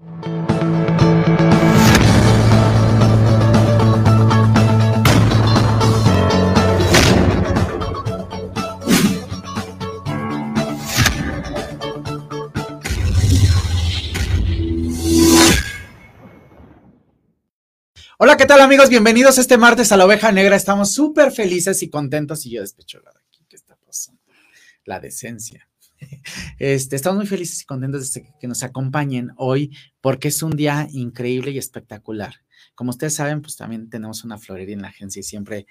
Hola, ¿qué tal amigos? Bienvenidos este martes a la oveja negra. Estamos súper felices y contentos y yo despecho la de aquí. ¿Qué está pasando? La decencia. Este, estamos muy felices y contentos de que nos acompañen hoy porque es un día increíble y espectacular. Como ustedes saben, pues también tenemos una florería en la agencia y siempre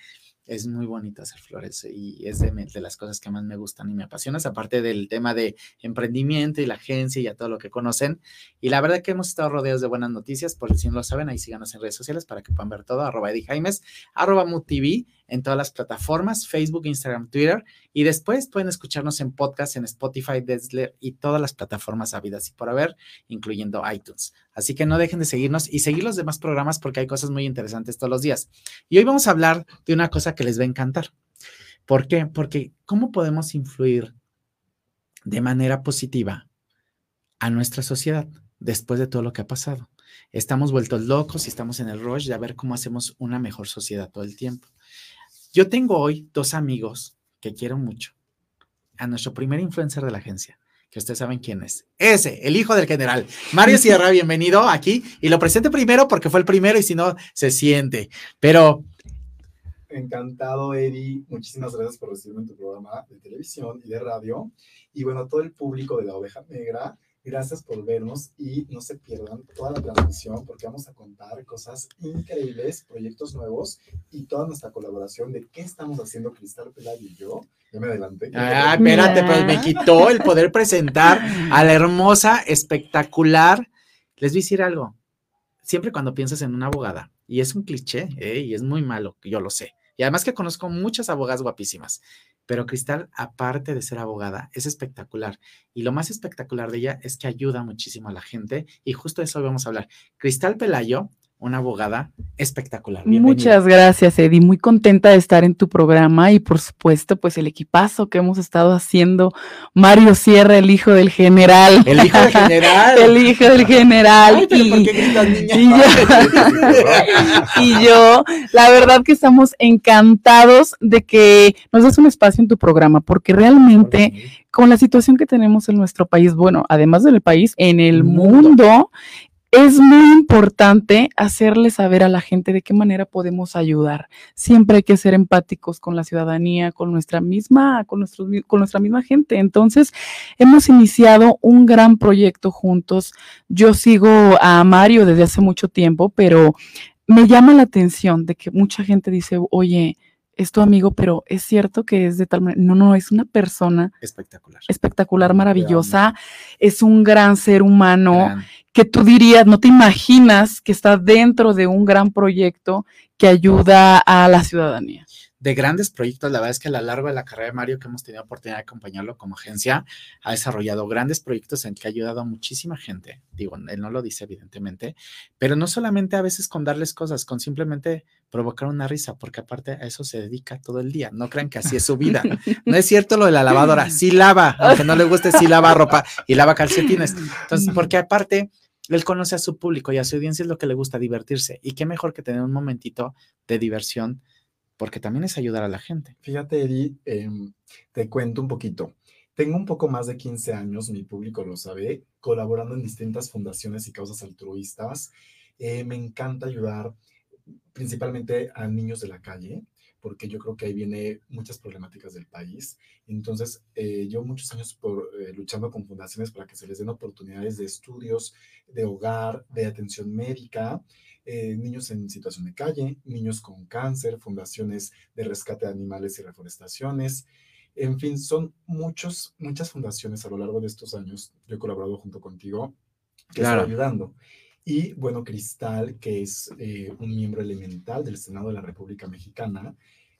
es muy bonito hacer flores y es de, las cosas que más me gustan y me apasionan, aparte del tema de emprendimiento y la agencia y ya todo lo que conocen. Y la verdad que hemos estado rodeados de buenas noticias, por si no lo saben, ahí síganos en redes sociales para que puedan ver todo, arroba Eddie Jaimes, arroba MUTV en todas las plataformas, Facebook, Instagram, Twitter, y después pueden escucharnos en podcast, en Spotify, Desler y todas las plataformas habidas y por haber, incluyendo iTunes. Así que no dejen de seguirnos y seguir los demás programas porque hay cosas muy interesantes todos los días. Y hoy vamos a hablar de una cosa que les va a encantar. ¿Por qué? Porque ¿cómo podemos influir de manera positiva a nuestra sociedad después de todo lo que ha pasado? Estamos vueltos locos y estamos en el rush de ver cómo hacemos una mejor sociedad todo el tiempo. Yo tengo hoy dos amigos que quiero mucho. A nuestro primer influencer de la agencia, que ustedes saben quién es. Ese, el hijo del general. Mario Sierra, bienvenido aquí. Y lo presente primero porque fue el primero y si no, se siente. Pero... Encantado, Eddie. Muchísimas gracias por recibirme en tu programa de televisión y de radio. Y bueno, todo el público de la oveja negra Gracias por vernos y no se pierdan toda la transmisión porque vamos a contar cosas increíbles, proyectos nuevos y toda nuestra colaboración de qué estamos haciendo Cristal Pelayo y yo. Ya me adelanté. Ah, espérate, pues me quitó el poder presentar a la hermosa, espectacular. Les voy a decir algo. Siempre cuando piensas en una abogada, y es un cliché, ¿eh? y es muy malo, yo lo sé. Y además que conozco muchas abogadas guapísimas. Pero Cristal, aparte de ser abogada, es espectacular. Y lo más espectacular de ella es que ayuda muchísimo a la gente. Y justo de eso vamos a hablar. Cristal Pelayo una abogada espectacular. Muchas gracias, Eddie. Muy contenta de estar en tu programa y por supuesto, pues el equipazo que hemos estado haciendo. Mario Sierra, el hijo del general. El hijo del general. el hijo del general. y, ¿por qué Y, yo, y yo, la verdad que estamos encantados de que nos des un espacio en tu programa, porque realmente con la situación que tenemos en nuestro país, bueno, además del país, en el mundo es muy importante hacerle saber a la gente de qué manera podemos ayudar. Siempre hay que ser empáticos con la ciudadanía, con nuestra misma, con, nuestro, con nuestra misma gente. Entonces, hemos iniciado un gran proyecto juntos. Yo sigo a Mario desde hace mucho tiempo, pero me llama la atención de que mucha gente dice, oye, es tu amigo, pero es cierto que es de tal manera. No, no, es una persona espectacular. Espectacular, maravillosa. Es un gran ser humano que tú dirías, no te imaginas que está dentro de un gran proyecto que ayuda a la ciudadanía. De grandes proyectos, la verdad es que a lo largo de la carrera de Mario, que hemos tenido oportunidad de acompañarlo como agencia, ha desarrollado grandes proyectos en que ha ayudado a muchísima gente. Digo, él no lo dice evidentemente, pero no solamente a veces con darles cosas, con simplemente provocar una risa, porque aparte a eso se dedica todo el día. No crean que así es su vida. No es cierto lo de la lavadora, sí lava, aunque no le guste, sí lava ropa y lava calcetines. Entonces, porque aparte él conoce a su público y a su audiencia es lo que le gusta divertirse. Y qué mejor que tener un momentito de diversión, porque también es ayudar a la gente. Fíjate, Eddie, em, te cuento un poquito. Tengo un poco más de 15 años, mi público lo sabe, colaborando en distintas fundaciones y causas altruistas. Eh, me encanta ayudar principalmente a niños de la calle, porque yo creo que ahí viene muchas problemáticas del país. Entonces, eh, yo muchos años por, eh, luchando con fundaciones para que se les den oportunidades de estudios, de hogar, de atención médica, eh, niños en situación de calle, niños con cáncer, fundaciones de rescate de animales y reforestaciones. En fin, son muchos, muchas fundaciones a lo largo de estos años. Yo he colaborado junto contigo que claro. están ayudando. Y bueno, Cristal, que es eh, un miembro elemental del Senado de la República Mexicana,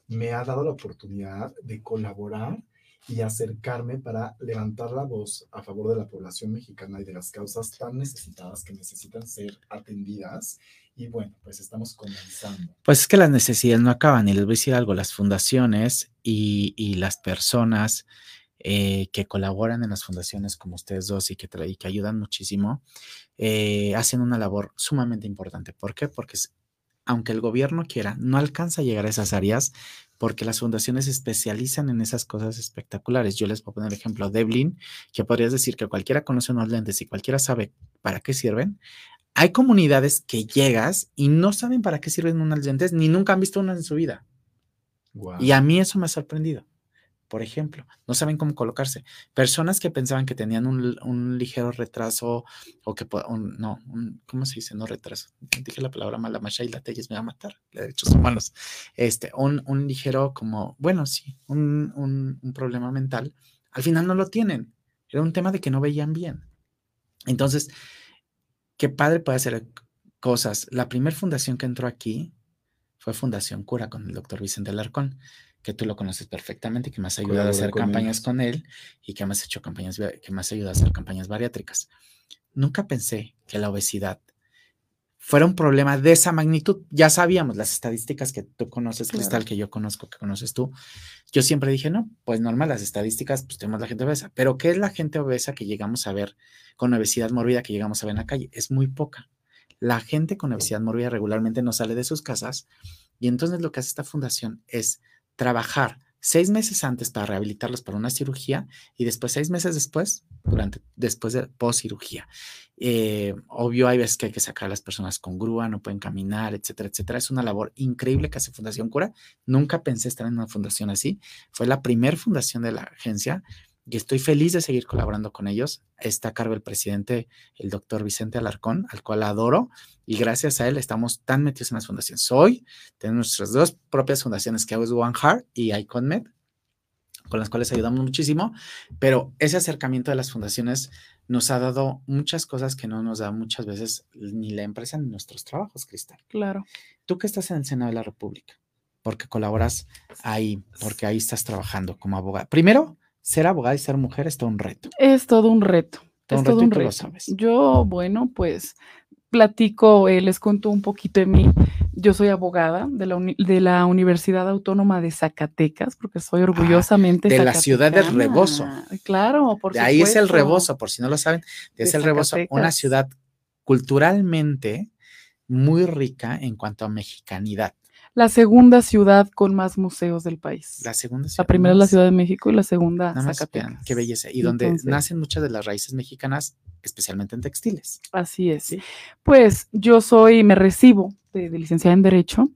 me ha dado la oportunidad de colaborar y acercarme para levantar la voz a favor de la población mexicana y de las causas tan necesitadas que necesitan ser atendidas. Y bueno, pues estamos comenzando. Pues es que las necesidades no acaban y les voy a decir algo, las fundaciones y, y las personas eh, que colaboran en las fundaciones como ustedes dos y que, que ayudan muchísimo, eh, hacen una labor sumamente importante. ¿Por qué? Porque aunque el gobierno quiera, no alcanza a llegar a esas áreas porque las fundaciones se especializan en esas cosas espectaculares. Yo les puedo poner el ejemplo de Devlin, que podrías decir que cualquiera conoce unos lentes y cualquiera sabe para qué sirven. Hay comunidades que llegas y no saben para qué sirven unos lentes ni nunca han visto uno en su vida. Y a mí eso me ha sorprendido por ejemplo, no saben cómo colocarse. Personas que pensaban que tenían un, ligero retraso o que, no, ¿cómo se dice? No retraso. Dije la palabra mala, Mashaila Telles me va a matar, de derechos humanos. Este, un, un ligero como, bueno, sí, un, un problema mental. Al final no lo tienen. Era un tema de que no veían bien. Entonces, qué padre puede hacer cosas. La primera fundación que entró aquí fue Fundación Cura con el doctor Vicente Alarcón que tú lo conoces perfectamente, que me has ayudado a hacer campañas con él y que me has hecho campañas, que me has ayudado a hacer campañas bariátricas. Nunca pensé que la obesidad fuera un problema de esa magnitud. Ya sabíamos las estadísticas que tú conoces, Cristal, que yo conozco, que conoces tú. Yo siempre dije, no, pues normal, las estadísticas, pues tenemos la gente obesa. Pero ¿qué es la gente obesa que llegamos a ver con obesidad mórbida que llegamos a ver en la calle? Es muy poca. La gente con obesidad mórbida regularmente no sale de sus casas y entonces lo que hace esta fundación es trabajar seis meses antes para rehabilitarlos para una cirugía y después seis meses después, durante, después de post cirugía. Eh, obvio, hay veces que hay que sacar a las personas con grúa, no pueden caminar, etcétera, etcétera. Es una labor increíble que hace Fundación Cura. Nunca pensé estar en una fundación así. Fue la primera fundación de la agencia y estoy feliz de seguir colaborando con ellos. Está a cargo el presidente, el doctor Vicente Alarcón, al cual adoro, y gracias a él estamos tan metidos en las fundaciones. Hoy tenemos nuestras dos propias fundaciones, que es One Heart y IconMed, con las cuales ayudamos muchísimo, pero ese acercamiento de las fundaciones nos ha dado muchas cosas que no nos da muchas veces ni la empresa ni nuestros trabajos, Cristal. Claro. Tú que estás en el Senado de la República, porque colaboras ahí, porque ahí estás trabajando como abogada. Primero, ser abogada y ser mujer es todo un reto. Es todo un reto. es todo un reto. Lo sabes. Yo, bueno, pues platico, eh, les cuento un poquito de mí. Yo soy abogada de la, de la Universidad Autónoma de Zacatecas, porque soy ah, orgullosamente. de la ciudad del Rebozo. Claro, por de ahí es el Rebozo, por si no lo saben. Es el Rebozo, una ciudad culturalmente muy rica en cuanto a mexicanidad la segunda ciudad con más museos del país. La segunda ciudad. La primera es la Ciudad de México y la segunda Zacatecas. qué belleza. Y donde nacen muchas de las raíces mexicanas, especialmente en textiles. Así es. Pues yo soy, me recibo de, licenciada en Derecho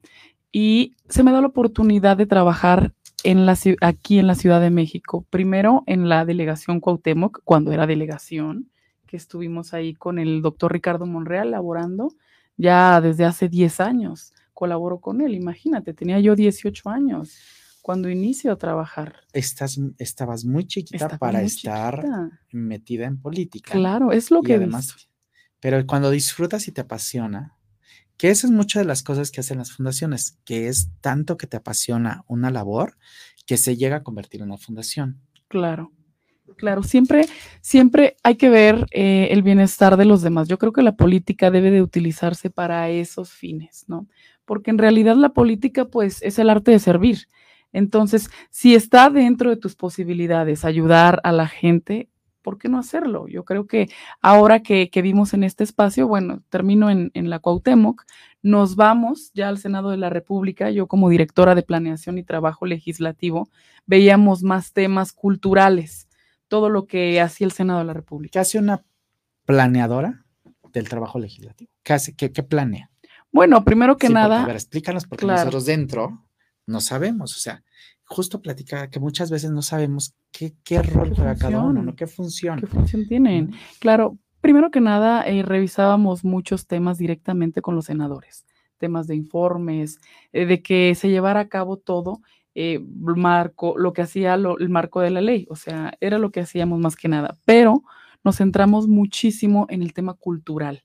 y se me da la oportunidad de trabajar en la, aquí en la Ciudad de México. Primero en la delegación Cuauhtémoc, cuando era delegación, que estuvimos ahí con el doctor Ricardo Monreal laborando ya desde hace 10 años colaboro con él. Imagínate, tenía yo 18 años cuando inicio a trabajar. Estás, estabas muy chiquita para estar metida en política. Claro, es lo que además. Pero cuando disfrutas y te apasiona, que esa es muchas de las cosas que hacen las fundaciones, que es tanto que te apasiona una labor que se llega a convertir en una fundación. Claro. Claro, siempre, siempre hay que ver eh, el bienestar de los demás. Yo creo que la política debe de utilizarse para esos fines, ¿no? Porque en realidad la política pues es el arte de servir. Entonces, si está dentro de tus posibilidades ayudar a la gente, ¿por qué no hacerlo? Yo creo que ahora que, vimos en este espacio, bueno, termino en, en, la Cuauhtémoc, nos vamos ya al Senado de la República, yo como directora de Planeación y Trabajo Legislativo, veíamos más temas culturales, todo lo que hacía el Senado de la República. ¿Qué hace una planeadora del trabajo legislativo? ¿Qué, hace, qué planea? Bueno, primero que nada. a ver, explícanos, porque nosotros dentro no sabemos, o sea, justo platicar que muchas veces no sabemos qué, qué rol juega cada uno, ¿no? qué función. ¿Qué función tienen? Claro, primero que nada, eh, revisábamos muchos temas directamente con los senadores, temas de informes, eh, de que se llevara a cabo todo. Eh, marco, lo que hacía el marco de la ley, o sea, era lo que hacíamos más que nada, pero nos centramos muchísimo en el tema cultural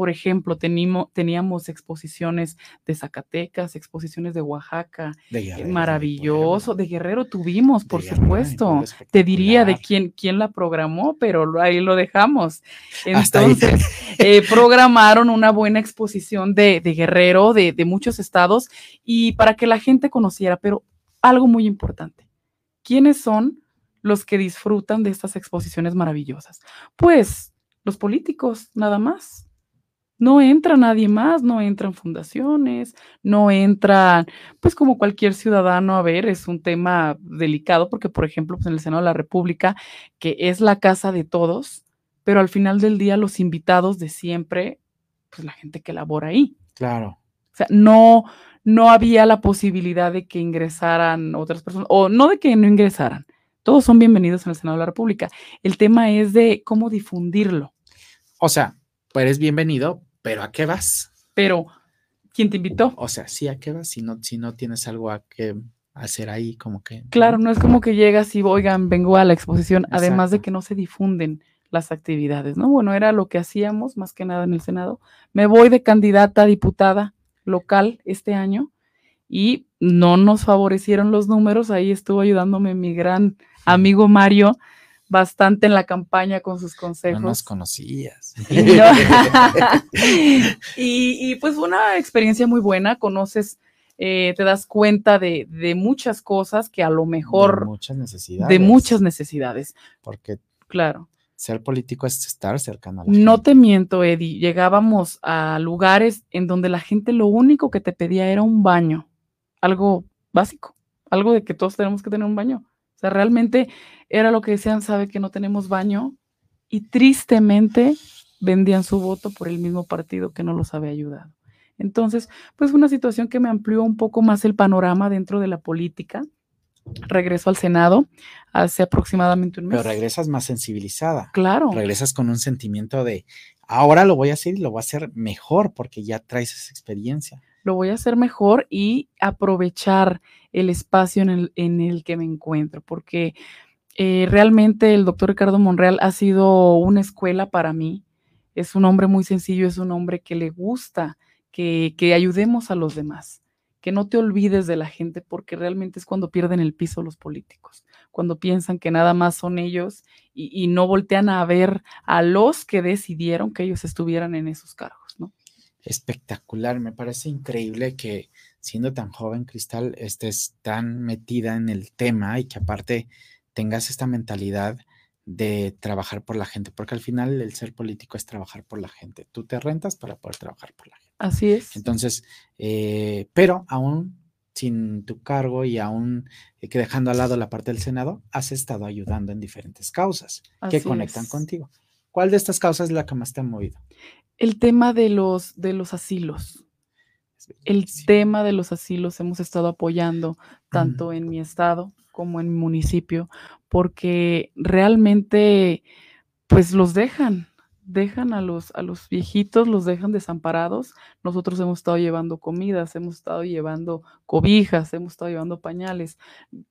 por ejemplo, teníamos exposiciones de Zacatecas, exposiciones de Oaxaca, de maravilloso, de Guerrero tuvimos, por supuesto. Te diría de quién, quién la programó, pero ahí lo dejamos. Entonces, eh, programaron una buena exposición de, Guerrero, de, de muchos estados, y para que la gente conociera, pero algo muy importante, ¿quiénes son los que disfrutan de estas exposiciones maravillosas? Pues los políticos, nada más. No entra nadie más, no entran fundaciones, no entran, pues como cualquier ciudadano, a ver, es un tema delicado porque, por ejemplo, pues en el Senado de la República, que es la casa de todos, pero al final del día los invitados de siempre, pues la gente que labora ahí. Claro. O sea, no, no había la posibilidad de que ingresaran otras personas, o no de que no ingresaran. Todos son bienvenidos en el Senado de la República. El tema es de cómo difundirlo. O sea, pues eres bienvenido, pero ¿a qué vas? Pero, ¿quién te invitó? O sea, sí, ¿a qué vas? Si no, si no tienes algo a que hacer ahí, como que. Claro, no es como que llegas y, oigan, vengo a la exposición, además de que no se difunden las actividades, ¿no? Bueno, era lo que hacíamos más que nada en el Senado. Me voy de candidata a diputada local este año y no nos favorecieron los números. Ahí estuvo ayudándome mi gran amigo Mario bastante en la campaña con sus consejos. No nos conocías. Y, pues fue una experiencia muy buena, conoces, eh, te das cuenta de, muchas cosas que a lo mejor... De muchas necesidades. De muchas necesidades. Porque... Claro. Ser político es estar cercano a la No te miento, Eddie. Llegábamos a lugares en donde la gente lo único que te pedía era un baño. Algo básico. Algo de que todos tenemos que tener un baño. O sea, realmente era lo que decían, sabe que no tenemos baño. Y tristemente vendían su voto por el mismo partido que no los había ayudado. Entonces, pues una situación que me amplió un poco más el panorama dentro de la política regreso al Senado hace aproximadamente un mes. Pero regresas más sensibilizada. Claro. Regresas con un sentimiento de, ahora lo voy a hacer y lo voy a hacer mejor porque ya traes esa experiencia. Lo voy a hacer mejor y aprovechar el espacio en el, en el que me encuentro, porque eh, realmente el doctor Ricardo Monreal ha sido una escuela para mí. Es un hombre muy sencillo, es un hombre que le gusta que, que ayudemos a los demás que no te olvides de la gente porque realmente es cuando pierden el piso los políticos, cuando piensan que nada más son ellos y, no voltean a ver a los que decidieron que ellos estuvieran en esos cargos. Espectacular, me parece increíble que siendo tan joven, Cristal, estés tan metida en el tema y que aparte tengas esta mentalidad de trabajar por la gente, porque al final el ser político es trabajar por la gente. Tú te rentas para poder trabajar por la gente. Así es. Entonces, eh, pero aún sin tu cargo y aún eh, que dejando al lado la parte del Senado, has estado ayudando en diferentes causas que conectan contigo. ¿Cuál de estas causas es la que más te ha movido? El tema de los, de los asilos. El tema de los asilos hemos estado apoyando tanto en mi estado como en mi municipio, porque realmente pues los dejan, dejan a los, a los viejitos, los dejan desamparados. Nosotros hemos estado llevando comidas, hemos estado llevando cobijas, hemos estado llevando pañales.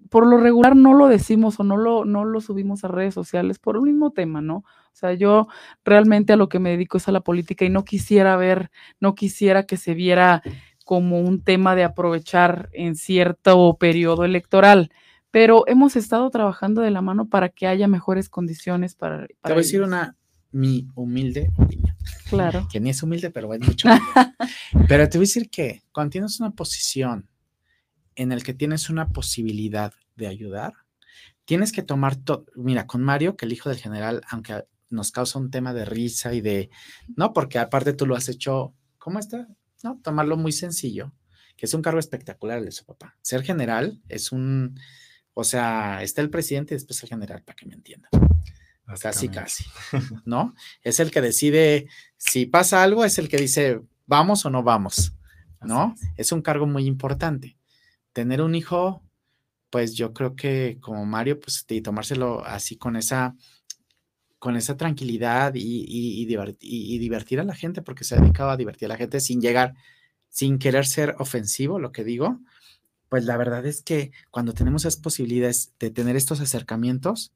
Por lo regular no lo decimos o no lo, no lo subimos a redes sociales por un mismo tema, ¿no? O sea, yo realmente a lo que me dedico es a la política y no quisiera ver, no quisiera que se viera como un tema de aprovechar en cierto periodo electoral pero hemos estado trabajando de la mano para que haya mejores condiciones para... Te voy a decir una, mi humilde opinión. Claro. Que ni es humilde, pero es mucho. pero te voy a decir que cuando tienes una posición en el que tienes una posibilidad de ayudar, tienes que tomar todo. Mira, con Mario, que el hijo del general, aunque nos causa un tema de risa y de, no, porque aparte tú lo has hecho, ¿cómo está? No, tomarlo muy sencillo, que es un cargo espectacular el de su papá. Ser general es un, o sea, está el presidente y después el general, para que me entiendan. Casi, casi, ¿no? Es el que decide si pasa algo, es el que dice vamos o no vamos, ¿no? Es un cargo muy importante. Tener un hijo, pues yo creo que como Mario, pues y tomárselo así con esa, con esa tranquilidad y, y, y, divertir a la gente, porque se ha dedicado a divertir a la gente sin llegar, sin querer ser ofensivo, lo que digo, pues la verdad es que cuando tenemos esas posibilidades de tener estos acercamientos,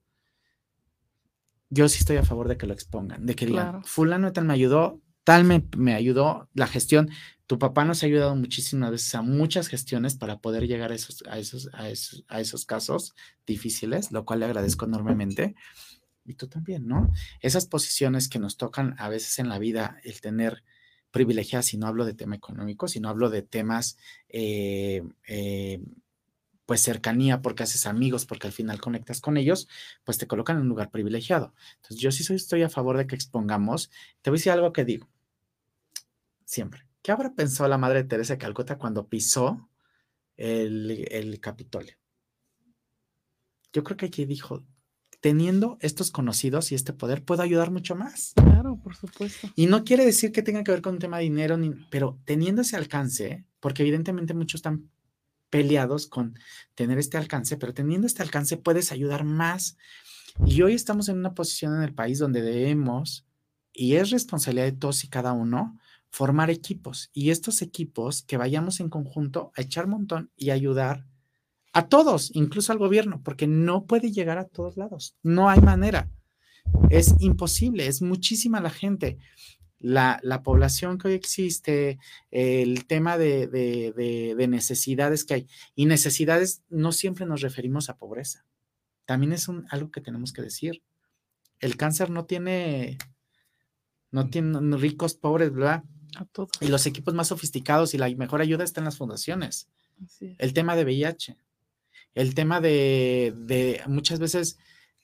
yo sí estoy a favor de que lo expongan, de que digan, fulano tal me ayudó, tal me, me, ayudó, la gestión, tu papá nos ha ayudado muchísimas veces a muchas gestiones para poder llegar a esos, a esos, a esos, a esos casos difíciles, lo cual le agradezco enormemente. Y tú también, ¿no? Esas posiciones que nos tocan a veces en la vida, el tener privilegiadas, si no hablo de tema económico, sino hablo de temas eh, eh, pues cercanía, porque haces amigos, porque al final conectas con ellos, pues te colocan en un lugar privilegiado. Entonces, yo sí soy, estoy a favor de que expongamos. Te voy a decir algo que digo siempre. ¿Qué habrá pensado la madre de Teresa de Calcuta cuando pisó el, el Capitolio? Yo creo que aquí dijo, teniendo estos conocidos y este poder, puedo ayudar mucho más. Claro, por supuesto. Y no quiere decir que tenga que ver con un tema de dinero, ni, pero teniendo ese alcance, porque evidentemente muchos están peleados con tener este alcance, pero teniendo este alcance puedes ayudar más. Y hoy estamos en una posición en el país donde debemos, y es responsabilidad de todos y cada uno, formar equipos. Y estos equipos que vayamos en conjunto a echar montón y ayudar a todos, incluso al gobierno, porque no puede llegar a todos lados. No hay manera. Es imposible, es muchísima la gente. La, población que hoy existe, el tema de, de, necesidades que hay. Y necesidades no siempre nos referimos a pobreza. También es un, algo que tenemos que decir. El cáncer no tiene, no tiene ricos, pobres, ¿verdad? A todos. Y los equipos más sofisticados y la mejor ayuda está en las fundaciones. El tema de VIH el tema de, muchas veces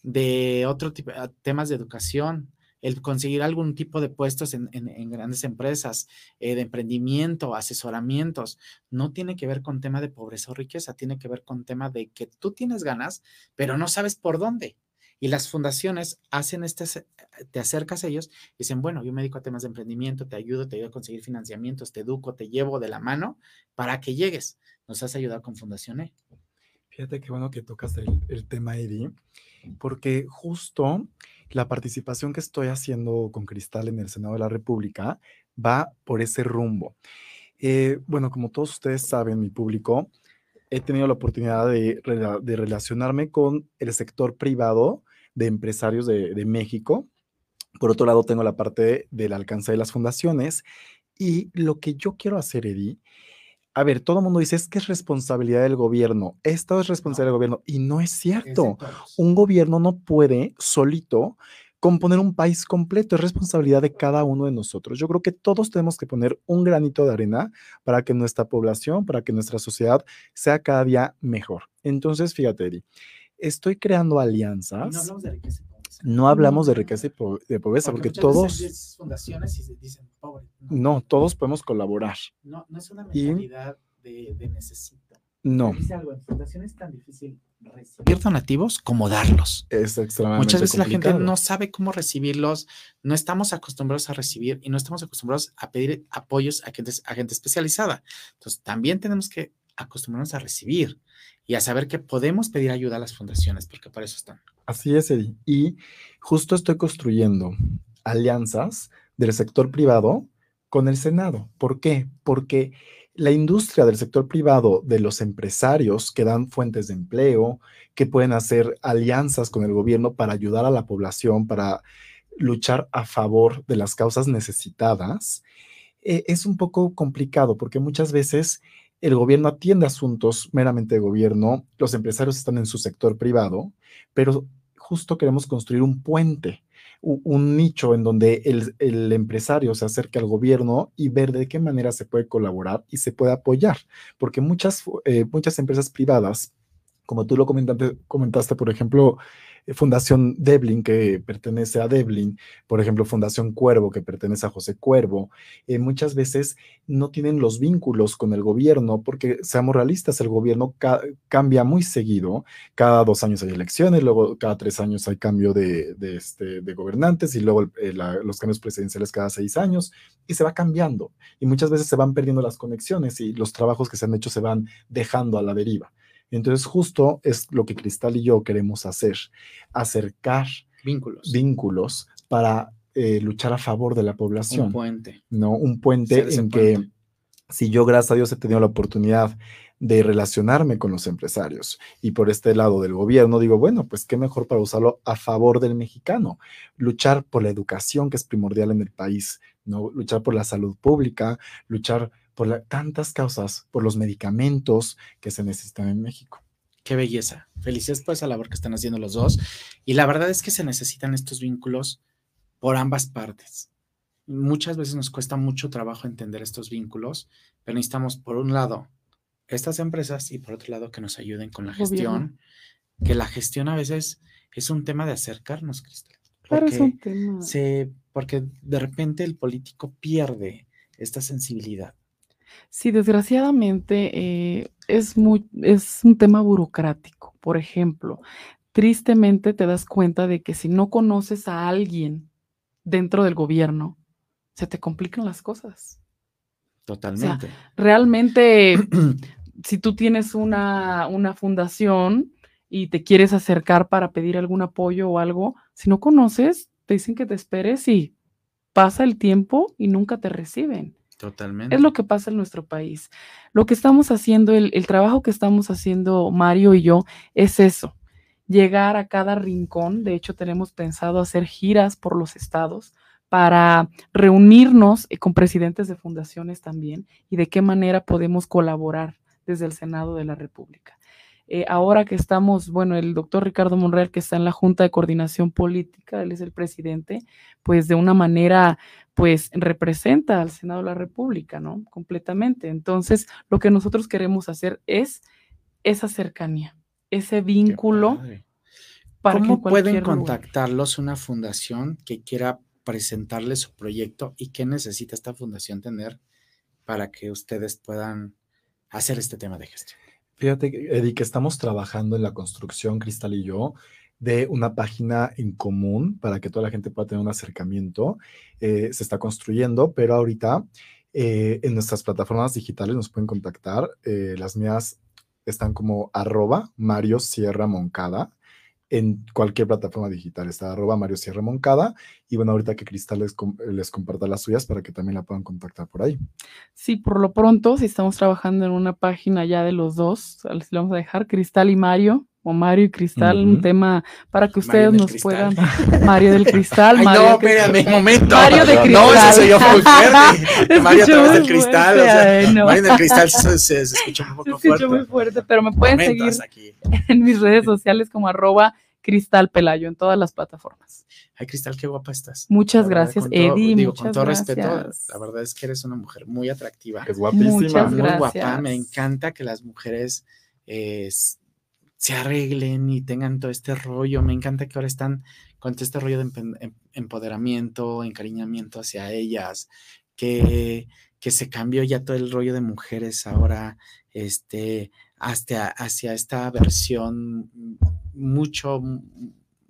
de otro tipo, temas de educación, el conseguir algún tipo de puestos en, grandes empresas, eh, de emprendimiento, asesoramientos, no tiene que ver con tema de pobreza o riqueza, tiene que ver con tema de que tú tienes ganas, pero no sabes por dónde. Y las fundaciones hacen este, te acercas a ellos dicen, bueno, yo me dedico a temas de emprendimiento, te ayudo, te ayudo a conseguir financiamientos, te educo, te llevo de la mano para que llegues. Nos has ayudado con Fundación E. Fíjate qué bueno que tocas el, tema, Eddie, porque justo la participación que estoy haciendo con Cristal en el Senado de la República va por ese rumbo. Eh, bueno, como todos ustedes saben, mi público, he tenido la oportunidad de, relacionarme con el sector privado de empresarios de, de, México. Por otro lado, tengo la parte del alcance de las fundaciones. Y lo que yo quiero hacer, Eddie, a ver, todo el mundo dice, es que es responsabilidad del gobierno, esto es responsabilidad del gobierno, y no es cierto. un gobierno no puede solito componer un país completo, es responsabilidad de cada uno de nosotros. Yo creo que todos tenemos que poner un granito de arena para que nuestra población, para que nuestra sociedad sea cada día mejor. Entonces, fíjate, Eddie, estoy creando alianzas. no hablamos de riqueza no hablamos de riqueza y de pobreza, porque, todos... fundaciones y dicen pobre. No. todos podemos colaborar. No, no es una mentalidad de, de, necesito. No. Dice algo, en fundaciones es tan difícil recibir donativos como darlos. Es extremadamente Muchas veces la gente no sabe cómo recibirlos, no estamos acostumbrados a recibir y no estamos acostumbrados a pedir apoyos a gente, a gente especializada. Entonces, también tenemos que acostumbrarnos a recibir y a saber que podemos pedir ayuda a las fundaciones, porque para eso están. Así es. Y justo estoy construyendo alianzas del sector privado con el Senado. ¿Por qué? Porque la industria del sector privado, de los empresarios que dan fuentes de empleo, que pueden hacer alianzas con el gobierno para ayudar a la población, para luchar a favor de las causas necesitadas, eh, es un poco complicado porque muchas veces el gobierno atiende asuntos meramente de gobierno, los empresarios están en su sector privado, pero justo queremos construir un puente, un, nicho en donde el, empresario se acerque al gobierno y ver de qué manera se puede colaborar y se puede apoyar, porque muchas, eh, muchas empresas privadas, como tú lo comentaste, comentaste por ejemplo, Fundación Deblin, que pertenece a Deblin, por ejemplo, Fundación Cuervo, que pertenece a José Cuervo, eh, muchas veces no tienen los vínculos con el gobierno, porque seamos realistas, el gobierno cambia muy seguido, cada dos años hay elecciones, luego cada tres años hay cambio de, este, de gobernantes y luego eh, los cambios presidenciales cada seis años, y se va cambiando, y muchas veces se van perdiendo las conexiones y los trabajos que se han hecho se van dejando a la deriva. Entonces, justo es lo que Cristal y yo queremos hacer, acercar vínculos, vínculos para eh, luchar a favor de la población. Un puente. No, un puente en que si yo, gracias a Dios, he tenido la oportunidad de relacionarme con los empresarios y por este lado del gobierno, digo, bueno, pues qué mejor para usarlo a favor del mexicano, luchar por la educación que es primordial en el país, ¿no? luchar por la salud pública, luchar por tantas causas, por los medicamentos que se necesitan en México. Qué belleza. Felicidades por esa labor que están haciendo los dos. Y la verdad es que se necesitan estos vínculos por ambas partes. Muchas veces nos cuesta mucho trabajo entender estos vínculos, pero necesitamos, por un lado, estas empresas y por otro lado que nos ayuden con la gestión, que la gestión a veces es un tema de acercarnos, Cristal. Claro, es un tema. porque de repente el político pierde esta sensibilidad. Sí, desgraciadamente eh, es, muy, es un tema burocrático. Por ejemplo, tristemente te das cuenta de que si no conoces a alguien dentro del gobierno, se te complican las cosas. Totalmente. realmente, si tú tienes una, una fundación y te quieres acercar para pedir algún apoyo o algo, si no conoces, te dicen que te esperes y pasa el tiempo y nunca te reciben. Totalmente. Es lo que pasa en nuestro país. Lo que estamos haciendo, el, el, trabajo que estamos haciendo Mario y yo, es eso, llegar a cada rincón. De hecho, tenemos pensado hacer giras por los estados para reunirnos eh, con presidentes de fundaciones también y de qué manera podemos colaborar desde el Senado de la República. Eh, ahora que estamos, bueno, el doctor Ricardo Monreal, que está en la Junta de Coordinación Política, él es el presidente, pues de una manera, pues representa al Senado de la República, ¿no? Completamente. Entonces, lo que nosotros queremos hacer es esa cercanía, ese vínculo. Para ¿Cómo pueden contactarlos una fundación que quiera presentarle su proyecto y qué necesita esta fundación tener para que ustedes puedan hacer este tema de gestión? Fíjate, Eddie, que estamos trabajando en la construcción, Cristal y yo, de una página en común para que toda la gente pueda tener un acercamiento. Eh, se está construyendo, pero ahorita eh, en nuestras plataformas digitales nos pueden contactar. Eh, las mías están como arroba Mario Sierra Moncada en cualquier plataforma digital. Está arroba Mario Sierra Moncada. Y bueno, ahorita que Cristal les, les, comparta las suyas para que también la puedan contactar por ahí. Sí, por lo pronto, si estamos trabajando en una página ya de los dos, les vamos a dejar Cristal y Mario. O Mario y Cristal, un tema para que ustedes nos puedan. Mario del Cristal. Ay, Mario no, espérame, un momento. Mario de Cristal. No, eso soy yo muy fuerte. Mario a través del Cristal. O sea, no. Mario del Cristal se, se, se, escucha un poco se fuerte. muy fuerte, pero me pueden seguir aquí. en mis redes sociales como arroba Cristal Pelayo en todas las plataformas. Ay, Cristal, qué guapa estás. Muchas gracias, Eddie. Digo, muchas con todo gracias. respeto, la verdad es que eres una mujer muy atractiva. Es guapísima. Muchas muy gracias. guapa. Me encanta que las mujeres eh, se arreglen y tengan todo este rollo. Me encanta que ahora están con todo este rollo de em, empoderamiento, encariñamiento hacia ellas, que, que se cambió ya todo el rollo de mujeres ahora, este, hasta hacia esta versión mucho,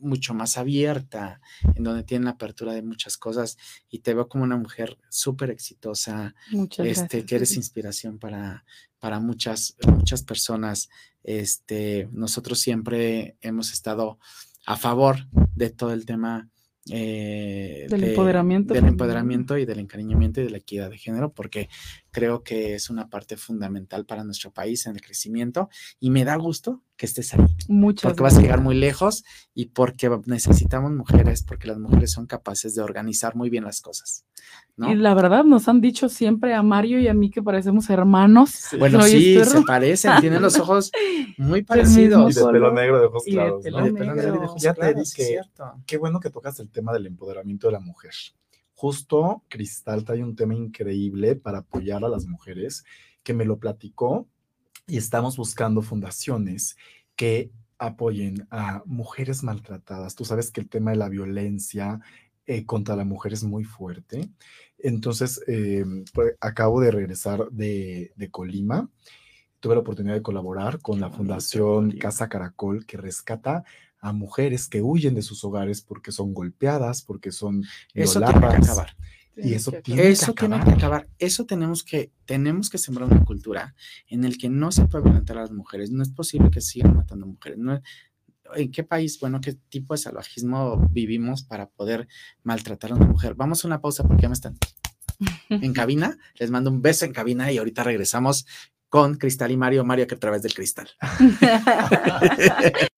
mucho más abierta, en donde tienen la apertura de muchas cosas y te veo como una mujer súper exitosa, Muchas este, gracias. que eres inspiración para, para muchas, muchas personas. Este, nosotros siempre hemos estado a favor de todo el tema eh, Del de- empoderamiento del empoderamiento y del encariñamiento y de la equidad de género, porque creo que es una parte fundamental para nuestro país en el crecimiento y me da gusto que estés ahí, Muchas porque vas a llegar gracias. muy lejos y porque necesitamos mujeres, porque las mujeres son capaces de organizar muy bien las cosas. ¿no? Y la verdad, nos han dicho siempre a Mario y a mí que parecemos hermanos. Bueno, Oye, sí, se parecen, tienen los ojos muy mismo Y parecidos. de pelo negro de ojos de claros, pelo ¿no? De pelo negro y de ojos Ya te dije. Qué bueno que tocas el tema del empoderamiento de la mujer. Justo Cristal trae un tema increíble para apoyar a las mujeres que me lo platicó y estamos buscando fundaciones que apoyen a mujeres maltratadas. Tú sabes que el tema de la violencia eh, contra la mujer es muy fuerte. Entonces, eh, pues, acabo de regresar de, de Colima. Tuve la oportunidad de colaborar con la bonito, Fundación. Casa Caracol, que rescata a mujeres que huyen de sus hogares porque son golpeadas, porque son Eso tiene que violadas. acabar. Y eso que tiene que Eso tiene que acabar. acabar. Eso tenemos que, tenemos que sembrar una cultura en el que no se puede violentar a las mujeres. No es posible que sigan matando mujeres. No ¿En qué país, bueno, qué tipo de salvajismo vivimos para poder maltratar a una mujer? Vamos a una pausa porque ya me están en cabina. Les mando un beso en cabina y ahorita regresamos con Cristal y Mario. Mario que a través del cristal.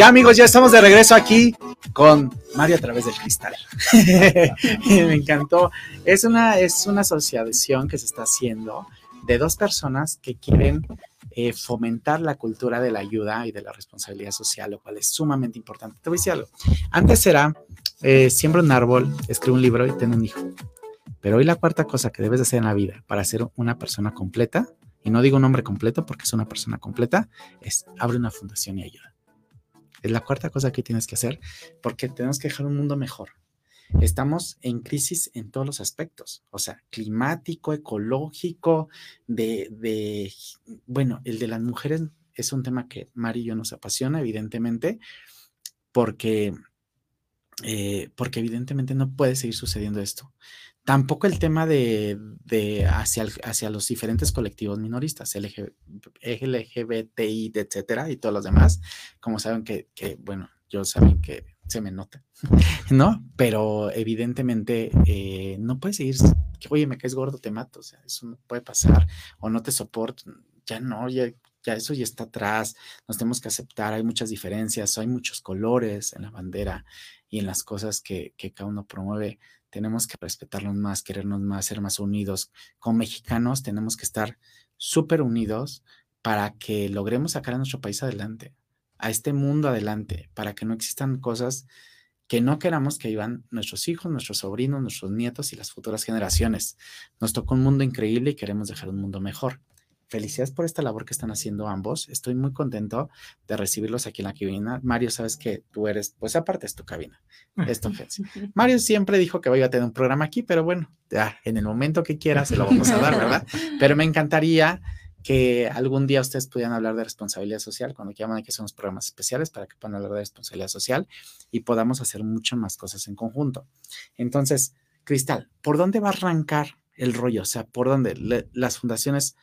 Ya amigos, ya estamos de regreso aquí con Mario a través del cristal. Me encantó. Es una, es una asociación que se está haciendo de dos personas que quieren eh, fomentar la cultura de la ayuda y de la responsabilidad social, lo cual es sumamente importante. Te voy a decir algo. Antes era, eh, siembra un árbol, escribe un libro y ten un hijo. Pero hoy la cuarta cosa que debes hacer en la vida para ser una persona completa, y no digo un hombre completo porque es una persona completa, es abre una fundación y ayuda. Es la cuarta cosa que tienes que hacer porque tenemos que dejar un mundo mejor. Estamos en crisis en todos los aspectos, o sea, climático, ecológico, de, de, bueno, el de las mujeres es un tema que Mari y yo nos apasiona, evidentemente, porque, eh, porque evidentemente no puede seguir sucediendo esto. Tampoco el tema de, de hacia, hacia, los diferentes colectivos minoristas, LG, LGBTI, etcétera, y todos los demás, como saben que, que, bueno, yo saben que se me nota, ¿no? Pero evidentemente eh, no puedes seguir, que, oye, me caes gordo, te mato, o sea, eso no puede pasar, o no te soporto, ya no, ya, ya eso ya está atrás, nos tenemos que aceptar, hay muchas diferencias, hay muchos colores en la bandera y en las cosas que, que cada uno promueve tenemos que respetarnos más, querernos más, ser más unidos. Como mexicanos tenemos que estar súper unidos para que logremos sacar a nuestro país adelante, a este mundo adelante, para que no existan cosas que no queramos que vivan nuestros hijos, nuestros sobrinos, nuestros nietos y las futuras generaciones. Nos tocó un mundo increíble y queremos dejar un mundo mejor felicidades por esta labor que están haciendo ambos. Estoy muy contento de recibirlos aquí en la cabina. Mario, sabes que tú eres, pues aparte es tu cabina, es tu Mario siempre dijo que iba a tener un programa aquí, pero bueno, ya en el momento que quiera se lo vamos a dar, ¿verdad? Pero me encantaría que algún día ustedes pudieran hablar de responsabilidad social, cuando quieran que son los programas especiales para que puedan hablar de responsabilidad social y podamos hacer muchas más cosas en conjunto. Entonces, Cristal, ¿por dónde va a arrancar el rollo? O sea, ¿por dónde las fundaciones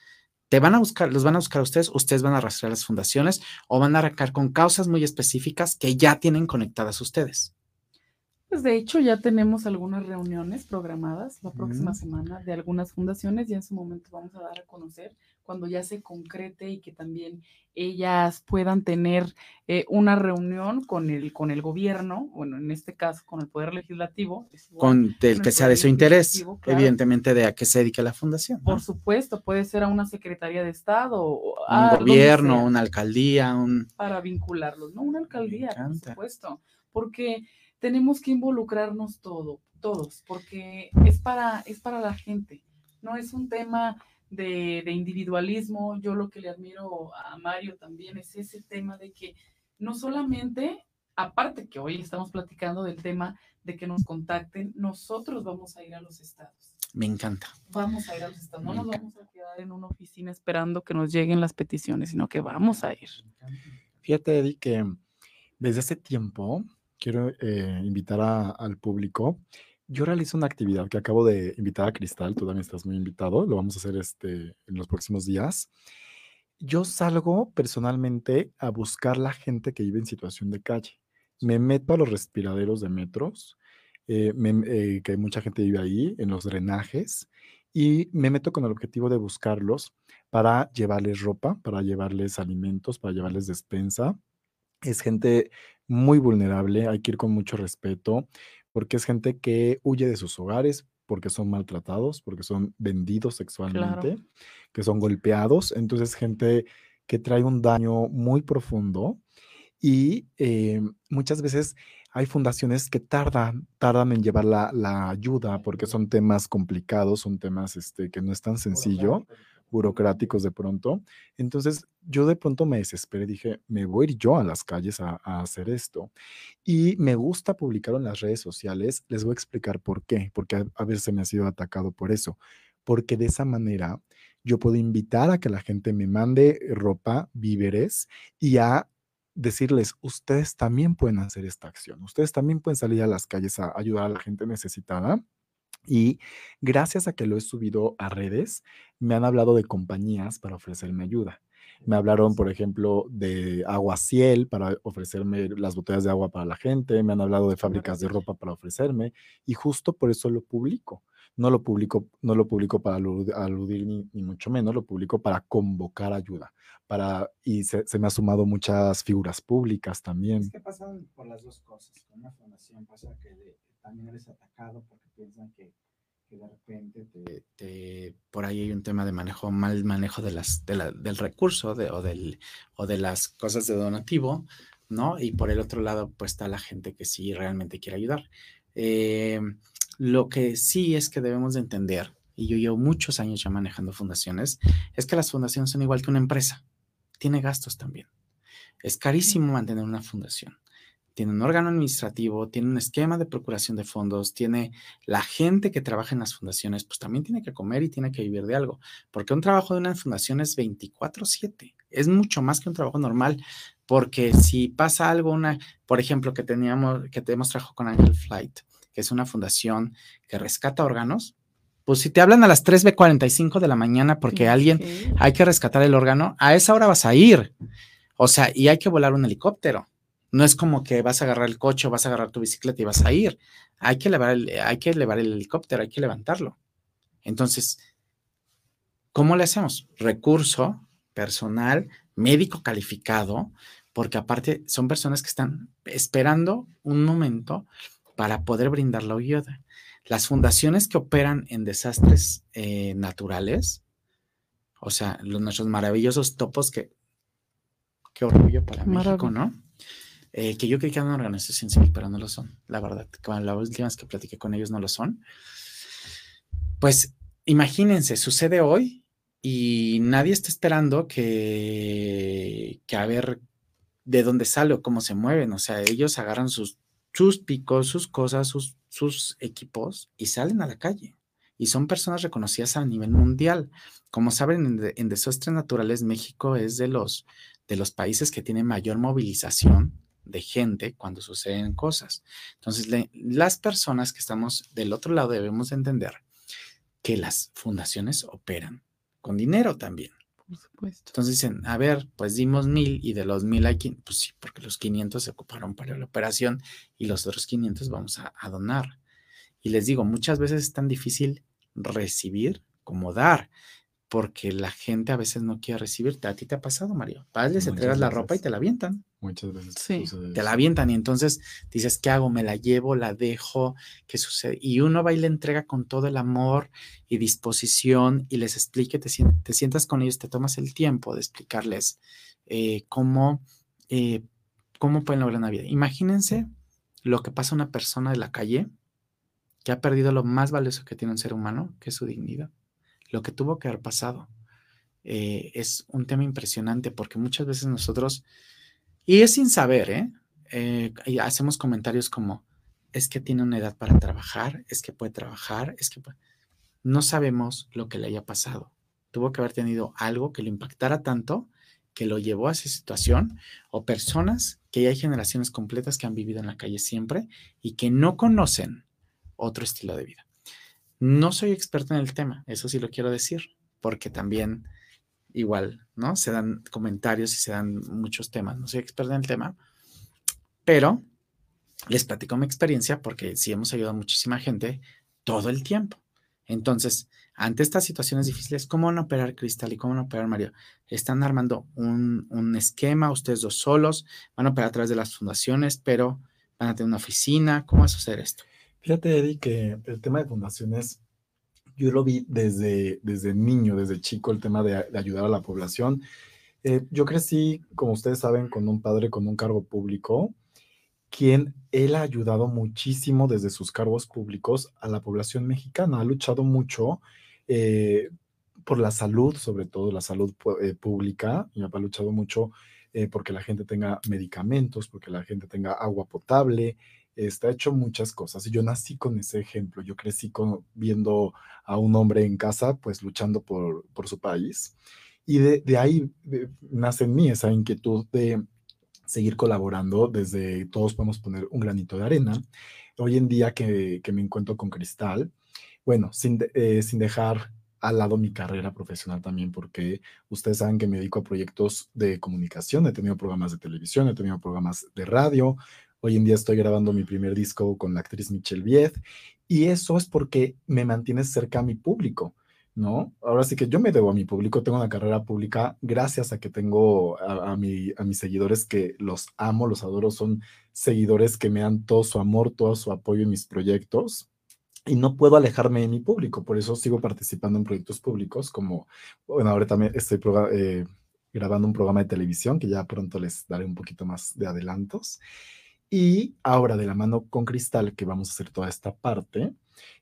te van a buscar, los van a buscar a ustedes, ustedes van a rastrear las fundaciones o van a arrancar con causas muy específicas que ya tienen conectadas ustedes. Pues de hecho ya tenemos algunas reuniones programadas la próxima semana de algunas fundaciones y en su momento vamos a dar a conocer cuando ya se concrete y que también ellas puedan tener eh, una reunión con el, con el gobierno, bueno, en este caso con el Poder Legislativo. con el que sea de su interés, evidentemente de a qué se dedica la fundación. Por supuesto, puede ser a una Secretaría de Estado, un gobierno, una alcaldía, un... Para vincularlos, ¿no? Una alcaldía, por supuesto, porque tenemos que involucrarnos todo, todos, porque es para, es para la gente, no es un tema de, individualismo. Yo lo que le admiro a Mario también es ese tema de que no solamente, aparte que hoy estamos platicando del tema de que nos contacten, nosotros vamos a ir a los estados. Me encanta. Vamos a ir a los estados, no nos vamos a quedar en una oficina esperando que nos lleguen las peticiones, sino que vamos a ir. Fíjate, Eddie, que desde hace tiempo quiero eh, invitar al público. Yo realizo una actividad que acabo de invitar a Cristal, tú también estás muy invitado, lo vamos a hacer este, en los próximos días. Yo salgo personalmente a buscar la gente que vive en situación de calle. Me meto a los respiraderos de metros, eh, eh, que mucha gente vive ahí, en los drenajes, y me meto con el objetivo de buscarlos para llevarles ropa, para llevarles alimentos, para llevarles despensa. Es gente muy vulnerable, hay que ir con mucho respeto, porque es gente que huye de sus hogares, porque son maltratados, porque son vendidos sexualmente, que son golpeados, entonces gente que trae un daño muy profundo y eh, muchas veces hay fundaciones que tardan, tardan en llevar la, la, ayuda porque son temas complicados, son temas este, que no es tan sencillo burocráticos de pronto. Entonces yo de pronto me desesperé, dije, me voy a ir yo a las calles a, hacer esto. Y me gusta publicarlo en las redes sociales. Les voy a explicar por qué, porque a, veces me ha sido atacado por eso. Porque de esa manera yo puedo invitar a que la gente me mande ropa, víveres y a decirles, ustedes también pueden hacer esta acción, ustedes también pueden salir a las calles a ayudar a la gente necesitada y gracias a que lo he subido a redes, me han hablado de compañías para ofrecerme ayuda. Me hablaron, por ejemplo, de Agua Ciel para ofrecerme las botellas de agua para la gente. Me han hablado de fábricas de ropa para ofrecerme. Y justo por eso lo publico. No lo publico, no lo publico para aludir ni, mucho menos, lo publico para convocar ayuda. Para, y se, me ha sumado muchas figuras públicas también. Es que pasan por las dos cosas. Con una fundación pasa que también eres atacado porque piensan que que de repente te, por ahí hay un tema de manejo, mal manejo de las, del recurso de, o, del, o de las cosas de donativo, ¿no? Y por el otro lado, pues está la gente que sí realmente quiere ayudar. Eh, lo que sí es que debemos de entender, y yo llevo muchos años ya manejando fundaciones, es que las fundaciones son igual que una empresa, tiene gastos también. Es carísimo mantener una fundación tiene un órgano administrativo, tiene un esquema de procuración de fondos, tiene la gente que trabaja en las fundaciones, pues también tiene que comer y tiene que vivir de algo, porque un trabajo de una fundación es 24/7, es mucho más que un trabajo normal, porque si pasa algo, una, por ejemplo, que teníamos, que tenemos trabajo con Angel Flight, que es una fundación que rescata órganos, pues si te hablan a las 3B45 de la mañana porque alguien hay que rescatar el órgano, a esa hora vas a ir. O sea, y hay que volar un helicóptero. No es como que vas a agarrar el coche o vas a agarrar tu bicicleta y vas a ir. Hay que elevar el, hay que elevar el helicóptero, hay que levantarlo. Entonces, ¿cómo le hacemos? Recurso personal, médico calificado, porque aparte son personas que están esperando un momento para poder brindar la ayuda. Las fundaciones que operan en desastres eh, naturales, o sea, los, nuestros maravillosos topos que, qué orgullo para México, ¿no? Eh, que yo creí que eran una organización civil, pero no lo son, la verdad. Con las últimas que platiqué con ellos no lo son. Pues imagínense, sucede hoy y nadie está esperando que, que a ver de dónde sale o cómo se mueven. O sea, ellos agarran sus, sus picos, sus cosas, sus, sus equipos y salen a la calle. Y son personas reconocidas a nivel mundial. Como saben, en, en desastres naturales, México es de los, de los países que tiene mayor movilización de gente cuando suceden cosas. Entonces, las personas que estamos del otro lado debemos entender que las fundaciones operan con dinero también. Por supuesto. Entonces dicen, a ver, pues dimos mil y de los mil hay, pues sí, porque los 500 se ocuparon para la operación y los otros 500 vamos a, a donar. Y les digo, muchas veces es tan difícil recibir como dar porque la gente a veces no quiere recibirte. ¿A ti te ha pasado, Mario? Vas, les entregas la ropa y te la avientan. Muchas veces. Sí. Te la avientan y entonces dices, ¿qué hago? ¿Me la llevo? ¿La dejo? ¿Qué sucede? Y uno va y le entrega con todo el amor y disposición y les explique, te, te sientas con ellos, te tomas el tiempo de explicarles eh, cómo, eh, cómo pueden lograr una vida. Imagínense lo que pasa a una persona de la calle que ha perdido lo más valioso que tiene un ser humano, que es su dignidad lo que tuvo que haber pasado. Eh, es un tema impresionante porque muchas veces nosotros, y es sin saber, ¿eh? ¿eh? hacemos comentarios como, es que tiene una edad para trabajar, es que puede trabajar, es que no sabemos lo que le haya pasado. Tuvo que haber tenido algo que lo impactara tanto que lo llevó a esa situación o personas que ya hay generaciones completas que han vivido en la calle siempre y que no conocen otro estilo de vida. No soy experto en el tema, eso sí lo quiero decir, porque también igual, ¿no? Se dan comentarios y se dan muchos temas. No soy experto en el tema, pero les platico mi experiencia porque sí hemos ayudado a muchísima gente todo el tiempo. Entonces, ante estas situaciones difíciles, ¿cómo van a operar Cristal y cómo van a operar Mario? Están armando un, un, esquema, ustedes dos solos, van a operar a través de las fundaciones, pero van a tener una oficina. ¿Cómo va a suceder esto? Fíjate, Eddie, que el tema de fundaciones, yo lo vi desde, desde niño, desde chico, el tema de, ayudar a la población. Eh, yo crecí, como ustedes saben, con un padre con un cargo público, quien él ha ayudado muchísimo desde sus cargos públicos a la población mexicana. Ha luchado mucho eh, por la salud, sobre todo la salud eh, pública. Mi papá ha luchado mucho porque la gente tenga medicamentos, porque la gente tenga agua potable, está hecho muchas cosas. Y yo nací con ese ejemplo. Yo crecí con, viendo a un hombre en casa, pues luchando por, por su país. Y de, de ahí nace en mí esa inquietud de seguir colaborando desde todos podemos poner un granito de arena. Hoy en día que, que me encuentro con Cristal, bueno, sin, eh, sin dejar al lado mi carrera profesional también, porque ustedes saben que me dedico a proyectos de comunicación, he tenido programas de televisión, he tenido programas de radio, hoy en día estoy grabando mi primer disco con la actriz Michelle Viet, y eso es porque me mantiene cerca a mi público. ¿no? Ahora sí que yo me debo a mi público, tengo una carrera pública gracias a que tengo a, a, mi, a mis seguidores que los amo, los adoro, son seguidores que me dan todo su amor, todo su apoyo en mis proyectos y no puedo alejarme de mi público, por eso sigo participando en proyectos públicos, como, bueno, ahora también estoy eh, grabando un programa de televisión que ya pronto les daré un poquito más de adelantos. Y ahora de la mano con Cristal, que vamos a hacer toda esta parte,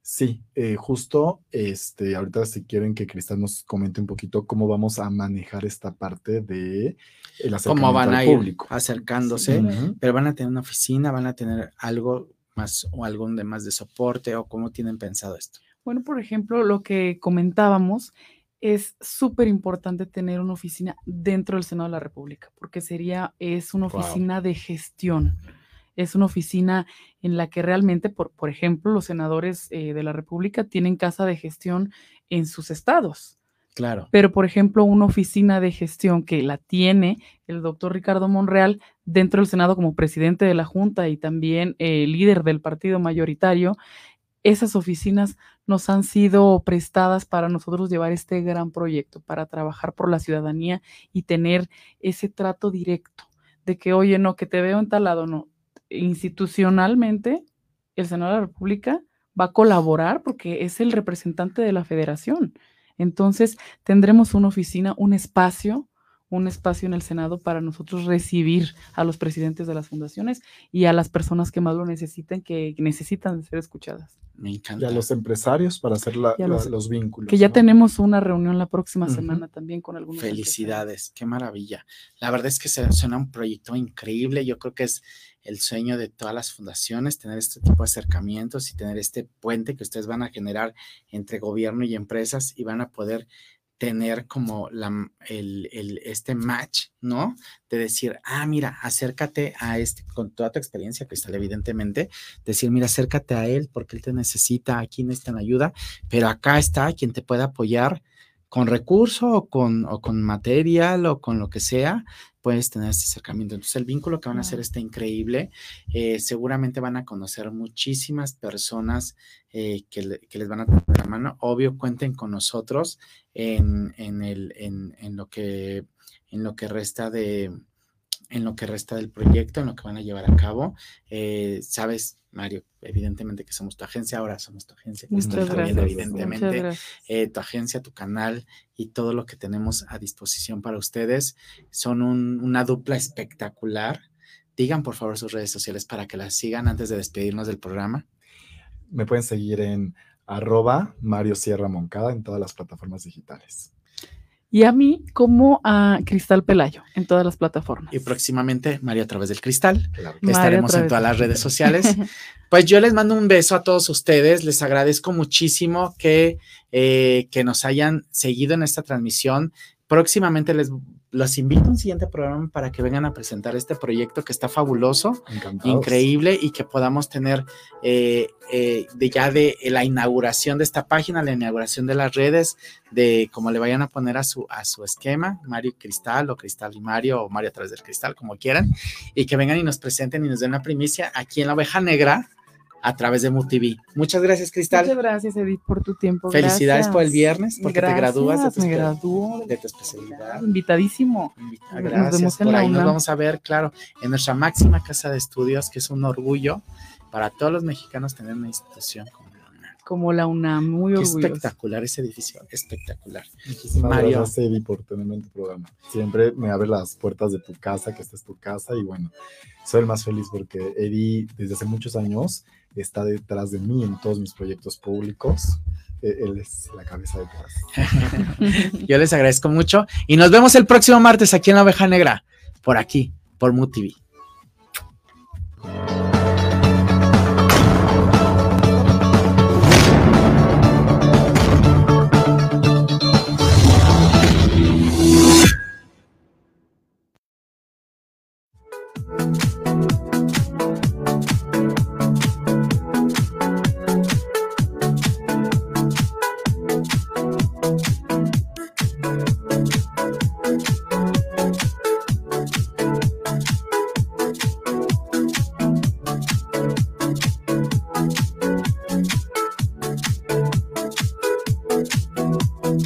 sí, eh, justo, este, ahorita si quieren que Cristal nos comente un poquito cómo vamos a manejar esta parte de el cómo van a ir acercándose, pero van a tener una oficina, van a tener algo más o algún de más de soporte o cómo tienen pensado esto? Bueno, por ejemplo, lo que comentábamos es súper importante tener una oficina dentro del Senado de la República, porque sería, es una oficina de gestión, es una oficina en la que realmente, por, por ejemplo, los senadores eh, de la República tienen casa de gestión en sus estados. Claro. Pero, por ejemplo, una oficina de gestión que la tiene el doctor Ricardo Monreal dentro del Senado como presidente de la Junta y también eh, líder del partido mayoritario, esas oficinas nos han sido prestadas para nosotros llevar este gran proyecto, para trabajar por la ciudadanía y tener ese trato directo de que, oye, no, que te veo en tal lado, no. Institucionalmente, el Senado de la República va a colaborar porque es el representante de la federación. Entonces, tendremos una oficina, un espacio, un espacio en el Senado para nosotros recibir a los presidentes de las fundaciones y a las personas que más lo necesiten, que necesitan ser escuchadas. Me encanta. Y a los empresarios para hacer los, vínculos. Que ya tenemos una reunión la próxima semana también con algunos. Felicidades, qué maravilla. La verdad es que se suena un proyecto increíble. Yo creo que es el sueño de todas las fundaciones, tener este tipo de acercamientos y tener este puente que ustedes van a generar entre gobierno y empresas y van a poder tener como la, el, este match, ¿no? De decir, ah, mira, acércate a este, con toda tu experiencia, Cristal, evidentemente, decir, mira, acércate a él porque él te necesita, aquí necesitan ayuda, pero acá está quien te puede apoyar con recurso o con, o con material o con lo que sea, puedes tener este acercamiento. Entonces, el vínculo que van a hacer está increíble. Eh, seguramente van a conocer muchísimas personas eh, que, les van a tener la mano. Obvio, cuenten con nosotros en, en, el, en, en, lo, que, en lo que resta de en lo que resta del proyecto, en lo que van a llevar a cabo. Eh, sabes, Mario, evidentemente que somos tu agencia, ahora somos tu agencia. Muchas gracias. Evidentemente, eh, tu agencia, tu canal y todo lo que tenemos a disposición para ustedes son una dupla espectacular. Digan por favor sus redes sociales para que las sigan antes de despedirnos del programa. Me pueden seguir en arroba Mario Sierra Moncada en todas las plataformas digitales y a mí como a Cristal Pelayo en todas las plataformas. Y próximamente María a través del Cristal. Estaremos en todas las redes sociales. pues yo les mando un beso a todos ustedes. Les agradezco muchísimo que, eh, que nos hayan seguido en esta transmisión. Próximamente les los invito a un siguiente programa para que vengan a presentar este proyecto que está fabuloso, increíble y que podamos tener eh, eh, de ya de la inauguración de esta página, la inauguración de las redes, de cómo le vayan a poner a su, a su esquema, Mario y Cristal o Cristal y Mario o Mario a través del Cristal, como quieran, y que vengan y nos presenten y nos den una primicia aquí en la oveja negra a través de MUTV. Muchas gracias, Cristal. Muchas gracias, Edith, por tu tiempo. Felicidades por el viernes, porque te gradúas de tu, me gradúo de tu especialidad. Invitadísimo. gracias. Nos vemos en por la ahí nos vamos a ver, claro, en nuestra máxima casa de estudios, que es un orgullo para todos los mexicanos tener una institución como. Como la UNAM, muy orgulloso. Espectacular ese edificio, espectacular. Muchísimas Mario. gracias, Edith, por tenerme en tu programa. Siempre me abre las puertas de tu casa, que esta es tu casa, y bueno, soy el más feliz porque Eddie, desde hace muchos años, está detrás de mí en todos mis proyectos públicos. E, él es la cabeza detrás. Yo les agradezco mucho y nos vemos el próximo martes aquí en La Oveja Negra, por aquí, por MUTV.